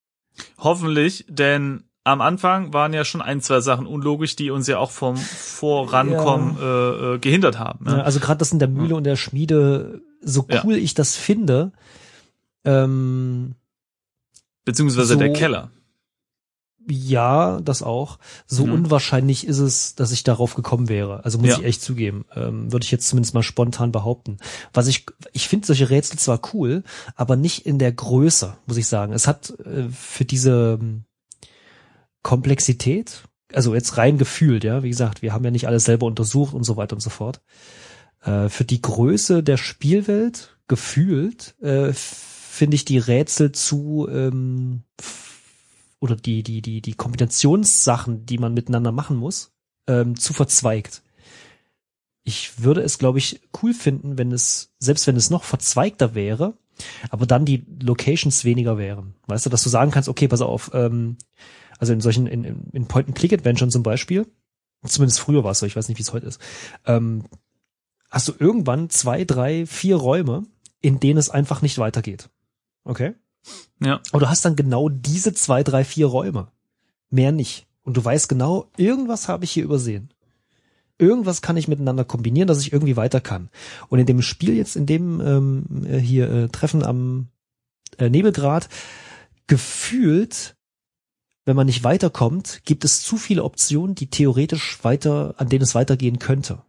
Hoffentlich, denn am Anfang waren ja schon ein, zwei Sachen unlogisch, die uns ja auch vom Vorankommen äh, äh, gehindert haben. Ja. Ne? Also gerade das in der Mühle und der Schmiede, so Ja. cool ich das finde, ähm, Beziehungsweise so- der Keller. Ja, das auch. So Mhm. unwahrscheinlich ist es, dass ich darauf gekommen wäre. Also muss Ja. ich echt zugeben. Ähm, Würde ich jetzt zumindest mal spontan behaupten. Was ich, ich finde solche Rätsel zwar cool, aber nicht in der Größe, muss ich sagen. Es hat äh, für diese ähm, Komplexität, also jetzt rein gefühlt, ja, wie gesagt, wir haben ja nicht alles selber untersucht und so weiter und so fort. Äh, für die Größe der Spielwelt gefühlt äh, finde ich die Rätsel zu ähm, oder die, die, die, die Kombinationssachen, die man miteinander machen muss, ähm, zu verzweigt. Ich würde es, glaube ich, cool finden, wenn es, selbst wenn es noch verzweigter wäre, aber dann die Locations weniger wären. Weißt du, dass du sagen kannst, okay, pass auf, ähm, also in solchen, in, in in Point-and-Click-Adventuren zum Beispiel, zumindest früher war es so, ich weiß nicht, wie es heute ist, ähm, hast du irgendwann zwei, drei, vier Räume, in denen es einfach nicht weitergeht. Okay? Ja. Aber du hast dann genau diese zwei, drei, vier Räume. Mehr nicht. Und du weißt genau, irgendwas habe ich hier übersehen. Irgendwas kann ich miteinander kombinieren, dass ich irgendwie weiter kann. Und in dem Spiel jetzt, in dem ähm, äh, hier äh, Treffen am äh, Nebelgrad, gefühlt, wenn man nicht weiterkommt, gibt es zu viele Optionen, die theoretisch weiter, an denen es weitergehen könnte.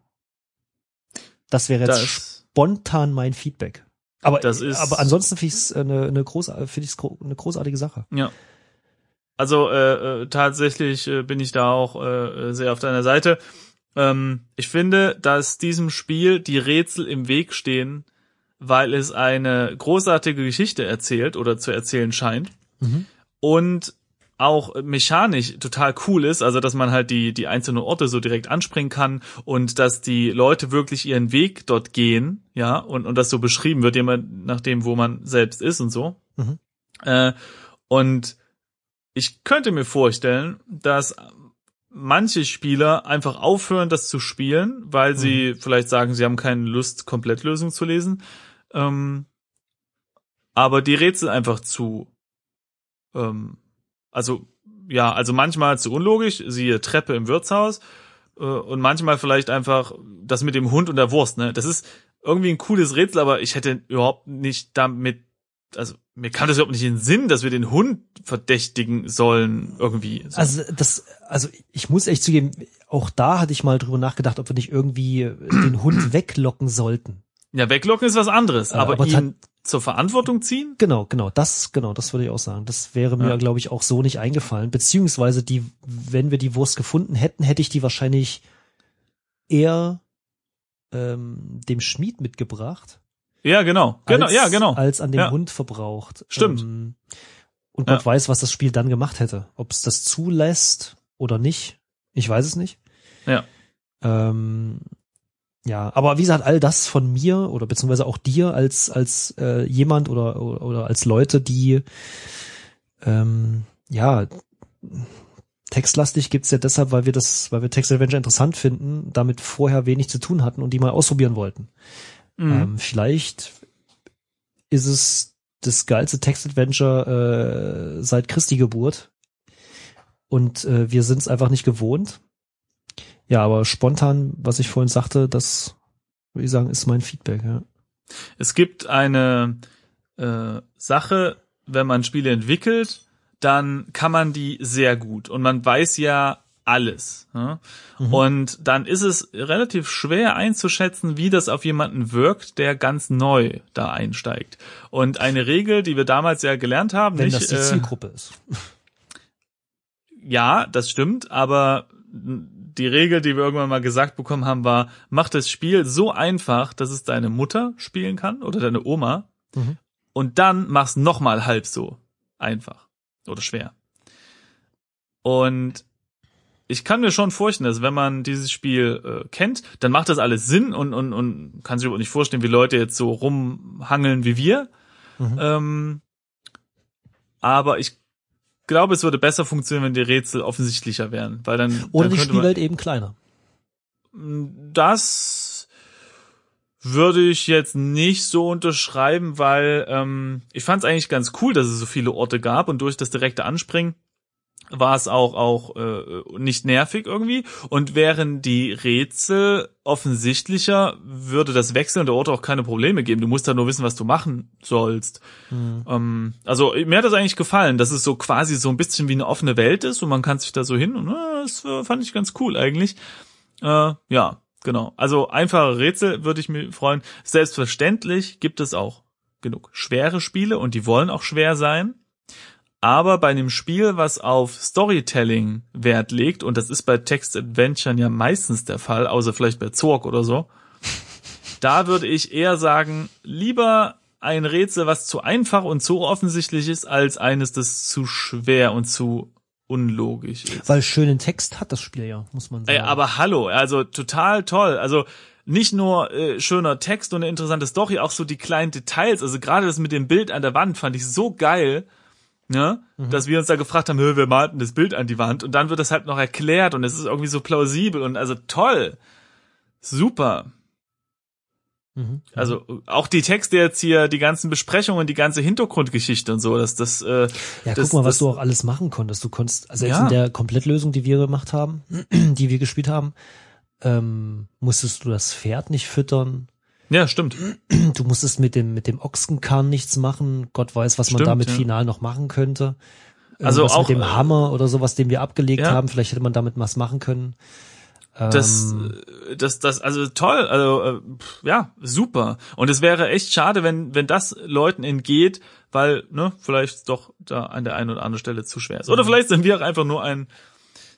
Das wäre jetzt Das, spontan mein Feedback. Aber, Das ist- aber ansonsten finde ich es eine, eine, groß, finde ich's eine großartige Sache. ja. Also äh, äh, tatsächlich äh, bin ich da auch äh, sehr auf deiner Seite. Ähm, ich finde, dass diesem Spiel die Rätsel im Weg stehen, weil es eine großartige Geschichte erzählt oder zu erzählen scheint. Mhm. und auch mechanisch total cool ist, also dass man halt die, die einzelnen Orte so direkt anspringen kann und dass die Leute wirklich ihren Weg dort gehen, ja, und, und das so beschrieben wird, immer nach dem, wo man selbst ist und so. Mhm. Äh, und ich könnte mir vorstellen, dass manche Spieler einfach aufhören, das zu spielen, weil sie vielleicht sagen, sie haben keine Lust, Komplettlösung zu lesen. Ähm, aber die Rätsel einfach zu, ähm, also ja, also manchmal zu unlogisch, siehe Treppe im Wirtshaus, äh, und manchmal vielleicht einfach das mit dem Hund und der Wurst, ne? Das ist irgendwie ein cooles Rätsel, aber ich hätte überhaupt nicht damit, also mir kam das überhaupt nicht in den Sinn, dass wir den Hund verdächtigen sollen, irgendwie. So. Also das, also ich muss echt zugeben, auch da hatte ich mal drüber nachgedacht, ob wir nicht irgendwie den Hund weglocken sollten. ja, weglocken ist was anderes, Äh, aber, aber ihn zur Verantwortung ziehen? Genau, genau, das, genau, das würde ich auch sagen. Das wäre mir, Ja. glaube ich, auch so nicht eingefallen. Beziehungsweise die, wenn wir die Wurst gefunden hätten, hätte ich die wahrscheinlich eher ähm, dem Schmied mitgebracht. Ja, genau. Genau, als, ja, genau. Als an den Ja. Hund verbraucht. Stimmt. Ähm, und Ja. Gott weiß, was das Spiel dann gemacht hätte. Ob es das zulässt oder nicht. Ich weiß es nicht. Ja. Ähm, ja, aber wie gesagt, all das von mir oder beziehungsweise auch dir als als äh, jemand oder, oder oder als Leute, die ähm, ja textlastig gibt's ja deshalb, weil wir das, weil wir Text Adventure interessant finden, damit vorher wenig zu tun hatten und die mal ausprobieren wollten. Mhm. Ähm, vielleicht ist es das geilste Text-Adventure äh, seit Christi Geburt. Und äh, wir sind es einfach nicht gewohnt. Ja, aber spontan, was ich vorhin sagte, das würde ich sagen, ist mein Feedback. Ja. Es gibt eine äh, Sache, wenn man Spiele entwickelt, dann kann man die sehr gut und man weiß ja alles. Ja? Mhm. Und dann ist es relativ schwer einzuschätzen, wie das auf jemanden wirkt, der ganz neu da einsteigt. Und eine Regel, die wir damals ja gelernt haben, Wenn nicht, das die äh, Zielgruppe ist. ja, das stimmt, aber die Regel, die wir irgendwann mal gesagt bekommen haben, war, mach das Spiel so einfach, dass es deine Mutter spielen kann oder deine Oma Mhm. und dann mach's noch mal halb so einfach oder schwer. Und ich kann mir schon vorstellen, dass wenn man dieses Spiel äh, kennt, dann macht das alles Sinn und, und, und kann sich überhaupt nicht vorstellen, wie Leute jetzt so rumhangeln wie wir. Mhm. Ähm, aber ich glaube, es würde besser funktionieren, wenn die Rätsel offensichtlicher wären, weil dann Oder dann die könnte man- Spielwelt eben kleiner. das würde ich jetzt nicht so unterschreiben, weil ähm, ich fand es eigentlich ganz cool, dass es so viele Orte gab und durch das direkte Anspringen war es auch auch äh, nicht nervig irgendwie und wären die Rätsel offensichtlicher, würde das Wechseln der Orte auch keine Probleme geben. Du musst da nur wissen, was du machen sollst. Mhm. Ähm, also mir hat das eigentlich gefallen, dass es so quasi so ein bisschen wie eine offene Welt ist und man kann sich da so hin und äh, das äh, fand ich ganz cool eigentlich. Äh, ja, genau. Also einfache Rätsel würde ich mir freuen. Selbstverständlich gibt es auch genug schwere Spiele und die wollen auch schwer sein. Aber bei einem Spiel, was auf Storytelling Wert legt, und das ist bei Text-Adventuren ja meistens der Fall, außer vielleicht bei Zorg oder so, da würde ich eher sagen, lieber ein Rätsel, was zu einfach und zu offensichtlich ist, als eines, das zu schwer und zu unlogisch ist. Weil schönen Text hat das Spiel ja, muss man sagen. Ey, aber hallo, also total toll. Also nicht nur äh, schöner Text und eine interessante Story, auch so die kleinen Details. Also gerade das mit dem Bild an der Wand fand ich so geil, ne? Dass wir uns da gefragt haben, "Hö, wir malten das Bild an die Wand und dann wird das halt noch erklärt und es ist irgendwie so plausibel und also toll. Super. Mhm. Also auch die Texte jetzt hier, die ganzen Besprechungen, die ganze Hintergrundgeschichte und so, dass das äh, Ja, das, guck mal, was das, du auch alles machen konntest. Du konntest, also selbst Ja. in der Komplettlösung, die wir gemacht haben, die wir gespielt haben, ähm, musstest du das Pferd nicht füttern. Ja, stimmt. Du musstest mit dem, mit dem Ochsenkahn nichts machen. Gott weiß, was man Stimmt, damit ja. final noch machen könnte. Also Irgendwas auch, mit dem äh, Hammer oder sowas, den wir abgelegt ja. haben. Vielleicht hätte man damit was machen können. Das, Ähm, äh, das, das, also toll, also äh, ja, super. Und es wäre echt schade, wenn, wenn das Leuten entgeht, weil, ne, vielleicht doch da an der einen oder anderen Stelle zu schwer ist. Oder Mhm. vielleicht sind wir auch einfach nur ein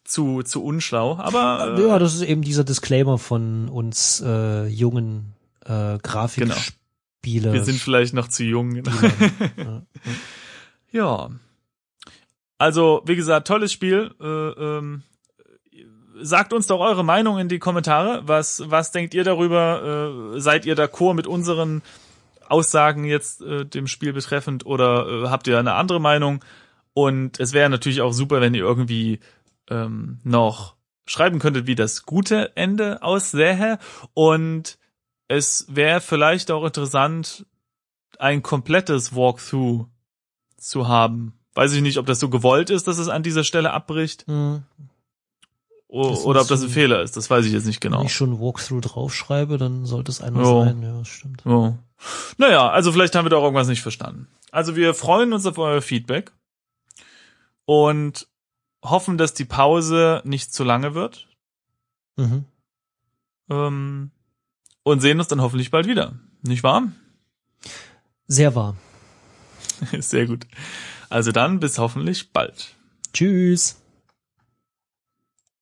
zu, zu unschlau. Aber äh, ja, das ist eben dieser Disclaimer von uns äh, jungen äh, Grafikspiele. wir sind vielleicht noch zu jung. ja. ja. Also, wie gesagt, tolles Spiel. Äh, ähm, sagt uns doch eure Meinung in die Kommentare. Was, was denkt ihr darüber? Äh, seid ihr d'accord mit unseren Aussagen jetzt äh, dem Spiel betreffend oder äh, habt ihr eine andere Meinung? Und es wäre natürlich auch super, wenn ihr irgendwie ähm, noch schreiben könntet, wie das gute Ende aussähe. Und es wäre vielleicht auch interessant, ein komplettes Walkthrough zu haben. Weiß ich nicht, ob das so gewollt ist, dass es an dieser Stelle abbricht. Hm. Oder ob das ein Fehler ist. Das weiß ich jetzt nicht genau. Wenn ich schon Walkthrough draufschreibe, dann sollte es einer Jo. sein. Ja, das stimmt. Oh. Naja, also vielleicht haben wir doch irgendwas nicht verstanden. Also wir freuen uns auf euer Feedback und hoffen, dass die Pause nicht zu lange wird Mhm. ähm, und sehen uns dann hoffentlich bald wieder. Nicht wahr? Sehr wahr. Sehr gut. Also dann bis hoffentlich bald. Tschüss.